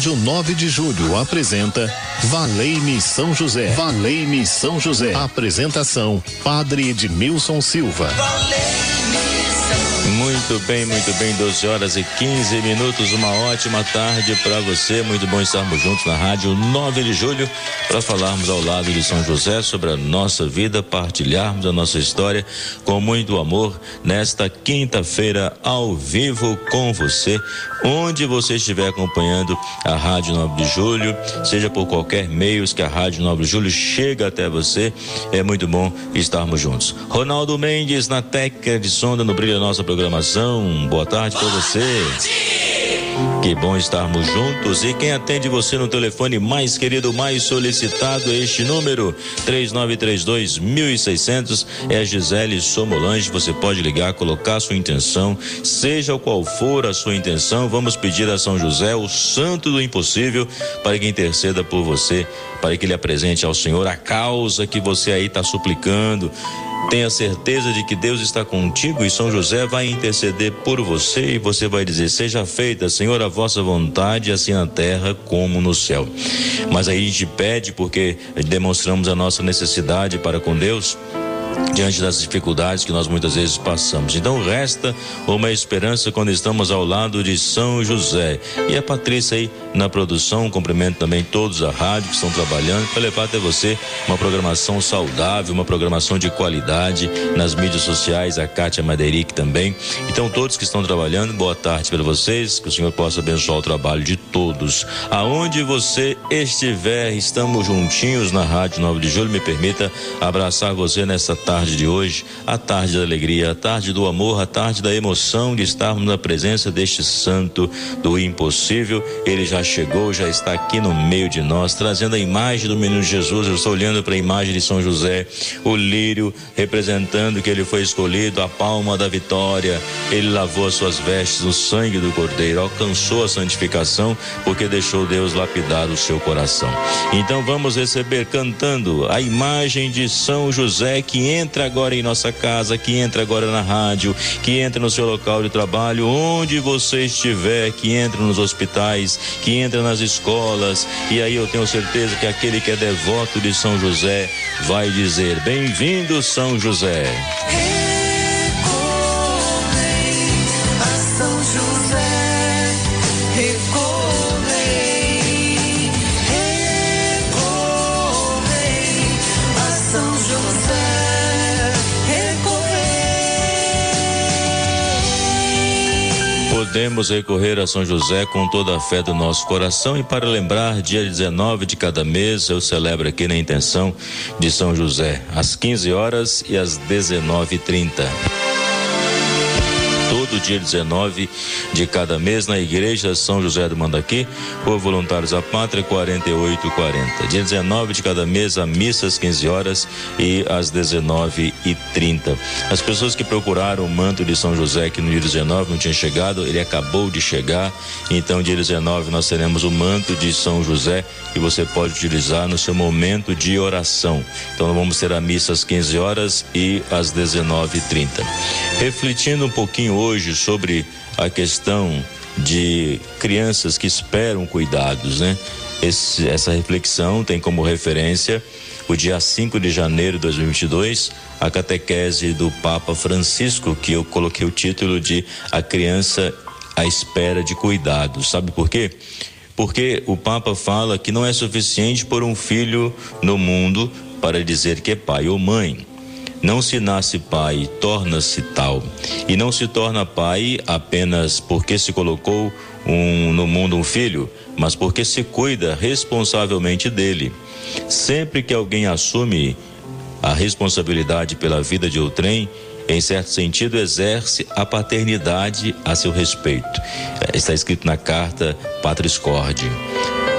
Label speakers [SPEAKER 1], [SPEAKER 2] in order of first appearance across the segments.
[SPEAKER 1] Rádio 9 de Julho apresenta Valei-me São José. Valei-me São José. Apresentação: Padre Edmilson Silva.
[SPEAKER 2] Muito bem, muito bem, 12 horas e 15 minutos. Uma ótima tarde para você. Muito bom estarmos juntos na Rádio 9 de Julho para falarmos ao lado de São José sobre a nossa vida, partilharmos a nossa história com muito amor nesta quinta-feira ao vivo com você, onde você estiver acompanhando a Rádio 9 de Julho, seja por qualquer meio que a Rádio 9 de Julho chega até você. É muito bom estarmos juntos. Ronaldo Mendes na técnica de sonda no brilho da nossa programação. Boa tarde para você. Que bom estarmos juntos. E quem atende você no telefone mais querido, mais solicitado, é este número 3932 1600 é Gisele Somolange. Você pode ligar, colocar sua intenção, seja qual for a sua intenção. Vamos pedir a São José, o santo do impossível, para que interceda por você, para que ele apresente ao Senhor a causa que você aí está suplicando Tenha certeza de que Deus está contigo e São José vai interceder por você e você vai dizer: Seja feita, Senhor, a vossa vontade, assim na terra como no céu. Mas aí a gente pede porque demonstramos a nossa necessidade para com Deus diante das dificuldades que nós muitas vezes passamos. Então resta uma esperança quando estamos ao lado de São José. E a Patrícia aí na produção, cumprimento também todos a rádio que estão trabalhando para levar até você uma programação saudável, uma programação de qualidade nas mídias sociais, a Kátia Madeiric também. Então todos que estão trabalhando, boa tarde para vocês, que o Senhor possa abençoar o trabalho de todos. Aonde você estiver, estamos juntinhos na Rádio 9 de Julho, me permita abraçar você nessa tarde de hoje, a tarde da alegria, a tarde do amor, a tarde da emoção de estarmos na presença deste santo do impossível. Ele já chegou, já está aqui no meio de nós, trazendo a imagem do menino Jesus. Eu estou olhando para a imagem de São José, o lírio representando que ele foi escolhido, a palma da vitória. Ele lavou as suas vestes no sangue do Cordeiro, alcançou a santificação porque deixou Deus lapidar o seu coração. Então vamos receber cantando a imagem de São José que entra agora em nossa casa, que entra agora na rádio, que entra no seu local de trabalho, onde você estiver, que entra nos hospitais, que entra nas escolas. E aí eu tenho certeza que aquele que é devoto de São José vai dizer: Bem-vindo, São José. Podemos recorrer a São José com toda a fé do nosso coração e para lembrar, dia 19 de cada mês, eu celebro aqui na intenção de São José, às 15 horas e às 19h30 todo dia 19 de cada mês na igreja São José do Mandaqui, por voluntários da pátria 4840. Dia 19 de cada mês a missa às 15 horas e às 19 e 30. As pessoas que procuraram o manto de São José que no dia 19 não tinha chegado, ele acabou de chegar. Então dia 19 nós teremos o manto de São José que você pode utilizar no seu momento de oração. Então vamos ter a missa às 15 horas e às 19 e 30. Refletindo um pouquinho hoje sobre a questão de crianças que esperam cuidados, né? Esse, essa reflexão tem como referência o dia 5 de janeiro de 2022, a catequese do Papa Francisco, que eu coloquei o título de A Criança à Espera de Cuidados. Sabe por quê? Porque o Papa fala que não é suficiente por um filho no mundo para dizer que é pai ou mãe. Não se nasce pai, torna-se tal. E não se torna pai apenas porque se colocou um, no mundo um filho, mas porque se cuida responsavelmente dele. Sempre que alguém assume a responsabilidade pela vida de outrem, em certo sentido, exerce a paternidade a seu respeito. Está escrito na carta Patris Corde.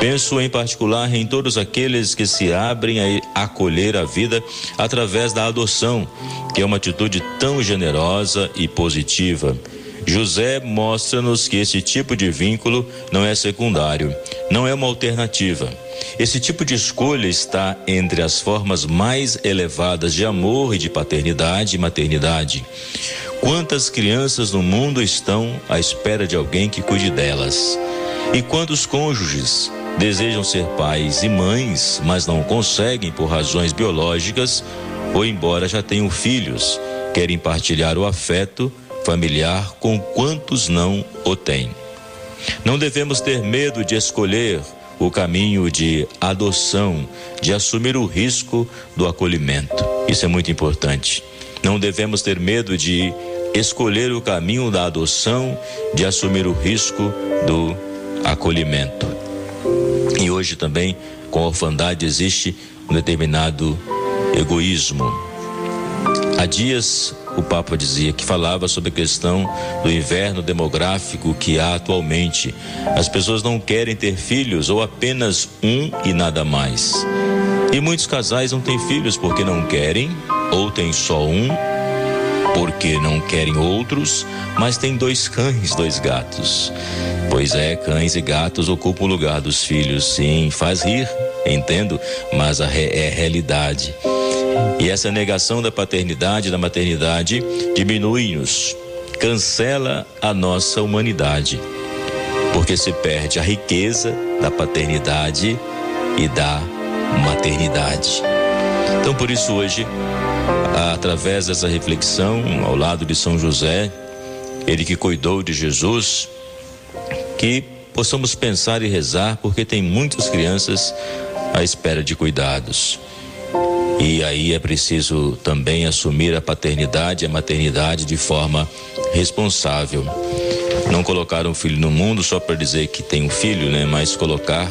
[SPEAKER 2] Penso em particular em todos aqueles que se abrem a acolher a vida através da adoção, que é uma atitude tão generosa e positiva. José mostra-nos que esse tipo de vínculo não é secundário, não é uma alternativa. Esse tipo de escolha está entre as formas mais elevadas de amor e de paternidade e maternidade. Quantas crianças no mundo estão à espera de alguém que cuide delas? E quando os cônjuges desejam ser pais e mães, mas não conseguem por razões biológicas, ou embora já tenham filhos, querem partilhar o afeto familiar com quantos não o têm. Não devemos ter medo de escolher o caminho de adoção, de assumir o risco do acolhimento. Isso é muito importante. Não devemos ter medo de escolher o caminho da adoção, de assumir o risco do acolhimento. Hoje também, com a orfandade, existe um determinado egoísmo. Há dias, o Papa dizia que falava sobre a questão do inverno demográfico que há atualmente. As pessoas não querem ter filhos ou apenas um e nada mais. E muitos casais não têm filhos porque não querem, ou têm só um, porque não querem outros, mas tem dois cães, dois gatos. Pois é, cães e gatos ocupam o lugar dos filhos. Sim, faz rir, entendo, mas a re é realidade. E essa negação da paternidade, da maternidade, diminui-nos, cancela a nossa humanidade, porque se perde a riqueza da paternidade e da maternidade. Então, por isso, hoje, através dessa reflexão, ao lado de São José, ele que cuidou de Jesus, que possamos pensar e rezar, porque tem muitas crianças à espera de cuidados. E aí é preciso também assumir a paternidade e a maternidade de forma responsável. Não colocar um filho no mundo só para dizer que tem um filho, né? Mas colocar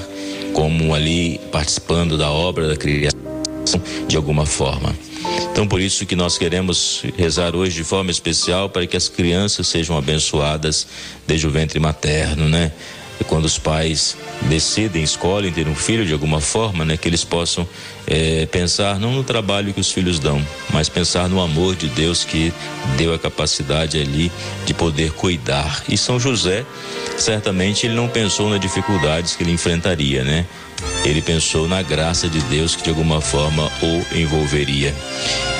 [SPEAKER 2] como ali participando da obra da criação de alguma forma. Então, por isso que nós queremos rezar hoje de forma especial para que as crianças sejam abençoadas desde o ventre materno, né? E quando os pais decidem, escolhem ter um filho de alguma forma, né, que eles possam é, pensar não no trabalho que os filhos dão, mas pensar no amor de Deus que deu a capacidade ali de poder cuidar. E São José, certamente, ele não pensou nas dificuldades que ele enfrentaria, né? Ele pensou na graça de Deus que de alguma forma o envolveria.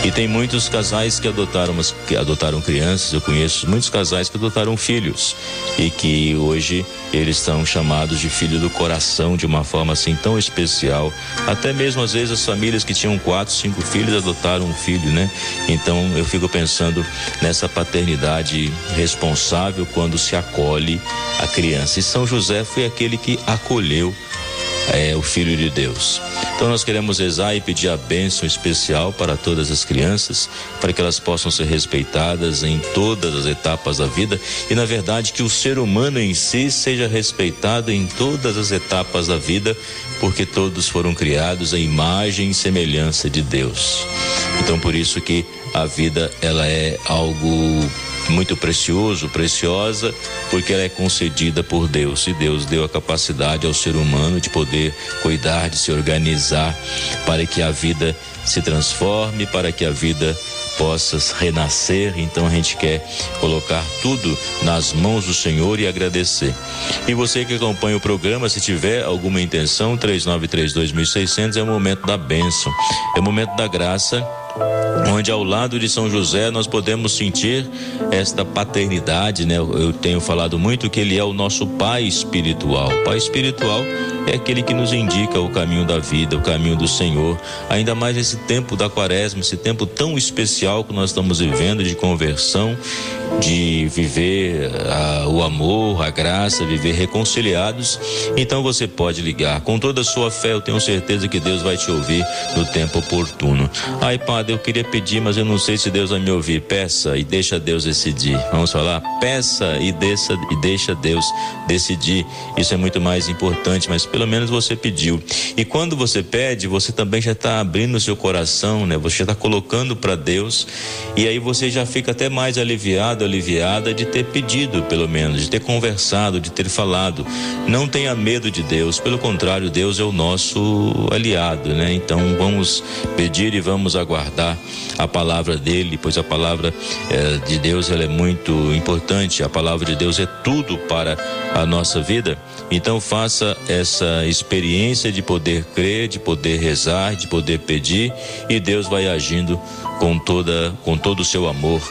[SPEAKER 2] E tem muitos casais que adotaram, que adotaram crianças, eu conheço muitos casais que adotaram filhos e que hoje eles são chamados de filho do coração de uma forma assim tão especial. Até mesmo às vezes as famílias que tinham quatro, cinco filhos adotaram um filho, né? Então eu fico pensando nessa paternidade responsável quando se acolhe a criança. E São José foi aquele que acolheu é o Filho de Deus. Então nós queremos rezar e pedir a bênção especial para todas as crianças, para que elas possam ser respeitadas em todas as etapas da vida e, na verdade, que o ser humano em si seja respeitado em todas as etapas da vida, porque todos foram criados à imagem e semelhança de Deus. Então, por isso que a vida ela é algo muito precioso, preciosa, porque ela é concedida por Deus e Deus deu a capacidade ao ser humano de poder cuidar, de se organizar para que a vida se transforme, para que a vida possa renascer. Então a gente quer colocar tudo nas mãos do Senhor e agradecer. E você que acompanha o programa, se tiver alguma intenção, 3932.600 é o momento da bênção, é o momento da graça onde ao lado de São José nós podemos sentir esta paternidade, né? Eu tenho falado muito que ele é o nosso pai espiritual. Pai espiritual é aquele que nos indica o caminho da vida, o caminho do Senhor. Ainda mais nesse tempo da quaresma, esse tempo tão especial que nós estamos vivendo de conversão, de viver uh, o amor, a graça, viver reconciliados. Então você pode ligar com toda a sua fé, eu tenho certeza que Deus vai te ouvir no tempo oportuno. Ai, Padre, eu queria pedir, mas eu não sei se Deus vai me ouvir. Peça e deixa Deus decidir. Vamos falar? Peça e, deixa, e deixa Deus decidir. Isso é muito mais importante, mas pelo menos você pediu. E quando você pede, você também já está abrindo o seu coração, né? Você já está colocando para Deus e aí você já fica até mais aliviado, aliviada de ter pedido, pelo menos, de ter conversado, de ter falado. Não tenha medo de Deus, pelo contrário, Deus é o nosso aliado, né? Então vamos pedir e vamos aguardar a palavra dele, pois a palavra eh, de Deus ela é muito importante. A palavra de Deus é tudo para a nossa vida. Então faça essa experiência de poder crer, de poder rezar, de poder pedir e Deus vai agindo com toda com todo o seu amor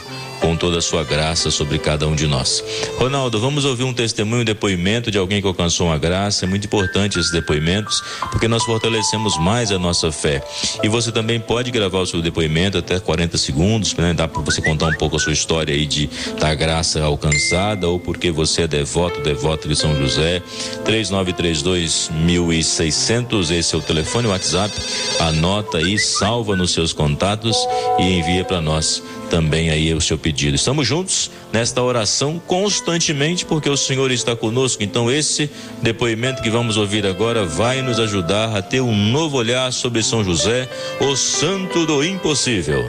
[SPEAKER 2] com toda a sua graça sobre cada um de nós. Ronaldo, vamos ouvir um testemunho, um depoimento de alguém que alcançou uma graça. É muito importante esses depoimentos, porque nós fortalecemos mais a nossa fé. E você também pode gravar o seu depoimento até 40 segundos, né? dá para você contar um pouco a sua história aí de da graça alcançada ou porque você é devoto, devoto de São José. 3932 1600, esse é o telefone, o WhatsApp. Anota aí, salva nos seus contatos e envia para nós também aí o seu pedido. Estamos juntos nesta oração constantemente porque o Senhor está conosco. Então esse depoimento que vamos ouvir agora vai nos ajudar a ter um novo olhar sobre São José, o santo do impossível.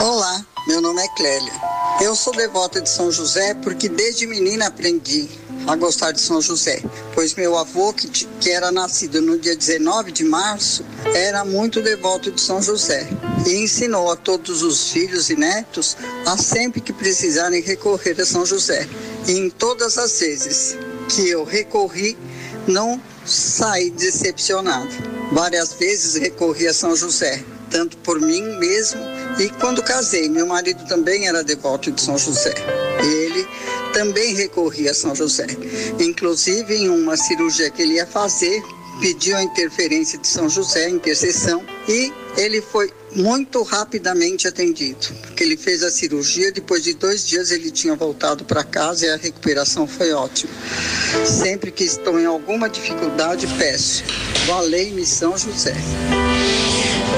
[SPEAKER 3] Olá, meu nome é Clélia. Eu sou devota de São José porque desde menina aprendi a gostar de São José, pois meu avô, que, que era nascido no dia 19 de março, era muito devoto de São José e ensinou a todos os filhos e netos a sempre que precisarem recorrer a São José. E em todas as vezes que eu recorri, não saí decepcionado. Várias vezes recorri a São José, tanto por mim mesmo e quando casei, meu marido também era devoto de São José. Também recorria a São José. Inclusive, em uma cirurgia que ele ia fazer, pediu a interferência de São José, intercessão, e ele foi muito rapidamente atendido, porque ele fez a cirurgia, depois de dois dias ele tinha voltado para casa e a recuperação foi ótima. Sempre que estou em alguma dificuldade, peço, valei-me São José.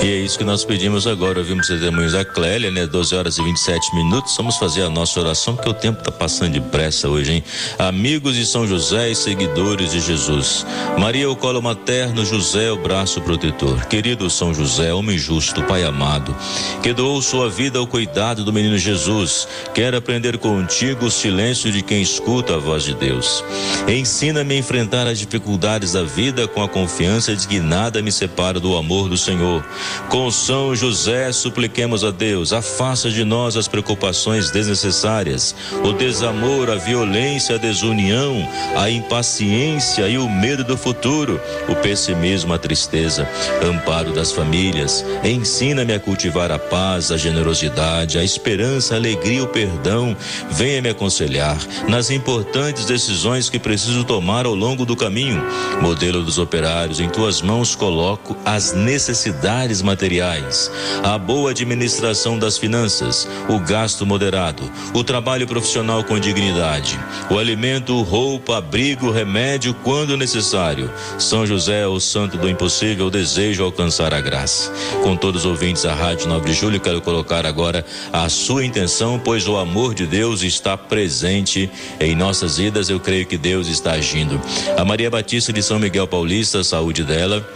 [SPEAKER 2] E é isso que nós pedimos agora. Ouvimos testemunhos da Clélia, né? 12 horas e 27 minutos. Vamos fazer a nossa oração, porque o tempo está passando depressa hoje, hein? Amigos de São José e seguidores de Jesus. Maria, o colo materno, José, o braço protetor. Querido São José, homem justo, Pai amado, que doou sua vida ao cuidado do menino Jesus. Quero aprender contigo o silêncio de quem escuta a voz de Deus. Ensina-me a enfrentar as dificuldades da vida com a confiança de que nada me separa do amor do Senhor. Com São José, supliquemos a Deus, afasta de nós as preocupações desnecessárias, o desamor, a violência, a desunião, a impaciência e o medo do futuro, o pessimismo, a tristeza, amparo das famílias. Ensina-me a cultivar a paz, a generosidade, a esperança, a alegria, o perdão. Venha me aconselhar nas importantes decisões que preciso tomar ao longo do caminho. Modelo dos operários, em tuas mãos coloco as necessidades materiais, a boa administração das finanças, o gasto moderado, o trabalho profissional com dignidade, o alimento, roupa, abrigo, remédio quando necessário. São José, o santo do impossível, desejo alcançar a graça. Com todos os ouvintes da Rádio 9 de Julho, quero colocar agora a sua intenção, pois o amor de Deus está presente em nossas vidas. Eu creio que Deus está agindo. A Maria Batista de São Miguel Paulista, saúde dela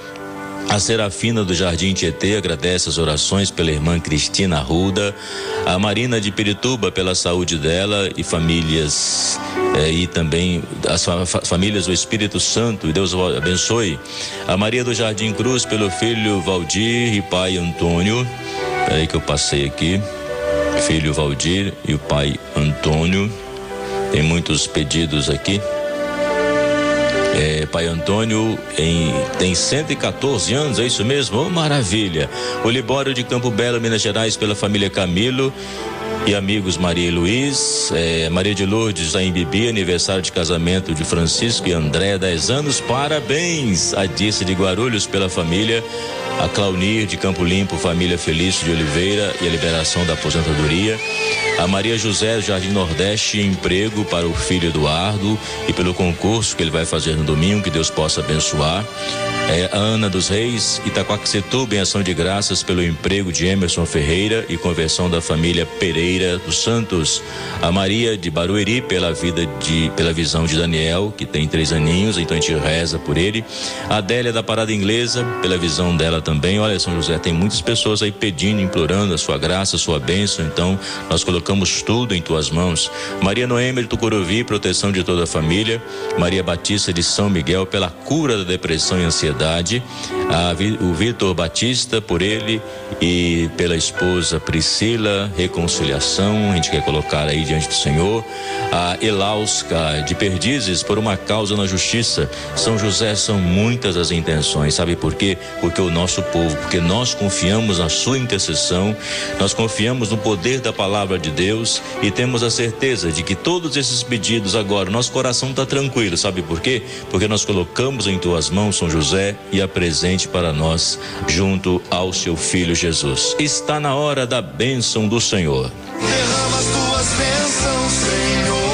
[SPEAKER 2] a Serafina do Jardim Tietê agradece as orações pela irmã Cristina Ruda. A Marina de Pirituba pela saúde dela e famílias. É, e também as famílias do Espírito Santo, e Deus abençoe. A Maria do Jardim Cruz pelo filho Valdir e pai Antônio. Peraí que eu passei aqui. Filho Valdir e o pai Antônio. Tem muitos pedidos aqui. É, pai Antônio em, tem 114 anos, é isso mesmo? Oh, maravilha! O Libório de Campo Belo, Minas Gerais, pela família Camilo e amigos Maria e Luiz, é, Maria de Lourdes da Imbibi, aniversário de casamento de Francisco e André, 10 anos, parabéns! A Disse de Guarulhos pela família, a Claunir de Campo Limpo, família Felício de Oliveira e a liberação da aposentadoria. A Maria José Jardim Nordeste, emprego para o filho Eduardo e pelo concurso que ele vai fazer no domingo, que Deus possa abençoar. É, Ana dos Reis, Itaquaquecetuba, em ação de graças pelo emprego de Emerson Ferreira e conversão da família Pereira dos Santos. A Maria de Barueri, pela vida de, pela visão de Daniel, que tem três aninhos, então a gente reza por ele. A Adélia da Parada Inglesa, pela visão dela também. Olha, São José, tem muitas pessoas aí pedindo, implorando a sua graça, a sua bênção, então nós colocamos tudo em tuas mãos. Maria Noêmia de Tucuruvi, proteção de toda a família. Maria Batista de São Miguel, pela cura da depressão e ansiedade a, o Vitor Batista por ele e pela esposa Priscila, reconciliação, a gente quer colocar aí diante do Senhor, a Elausca de Perdizes por uma causa na justiça. São José são muitas as intenções, sabe por quê? Porque o nosso povo, porque nós confiamos na sua intercessão, nós confiamos no poder da palavra de Deus e temos a certeza de que todos esses pedidos agora, nosso coração está tranquilo, sabe por quê? Porque nós colocamos em tuas mãos São José e apresente para nós junto ao seu filho Jesus. Está na hora da bênção do Senhor.
[SPEAKER 4] Derrama as tuas bênçãos, Senhor.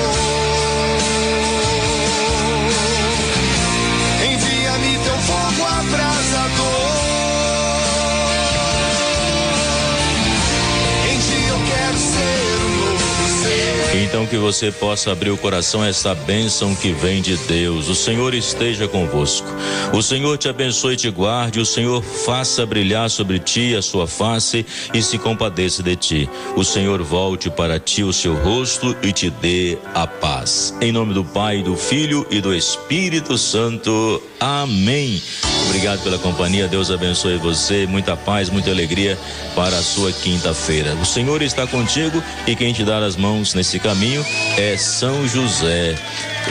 [SPEAKER 2] Então que você possa abrir o coração a essa bênção que vem de Deus. O Senhor esteja convosco. O Senhor te abençoe e te guarde. O Senhor faça brilhar sobre ti a sua face e se compadeça de ti. O Senhor volte para ti o seu rosto e te dê a paz. Em nome do Pai, do Filho e do Espírito Santo. Amém. Obrigado pela companhia. Deus abençoe você. Muita paz, muita alegria para a sua quinta-feira. O Senhor está contigo e quem te dá as mãos nesse caminho é São José.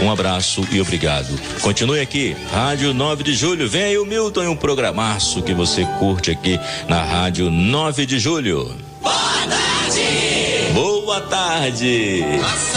[SPEAKER 2] Um abraço e obrigado. Continue aqui, Rádio 9 de Julho. Vem aí o Milton e um programaço que você curte aqui na Rádio 9 de Julho.
[SPEAKER 4] Boa tarde.
[SPEAKER 2] Boa tarde.
[SPEAKER 1] A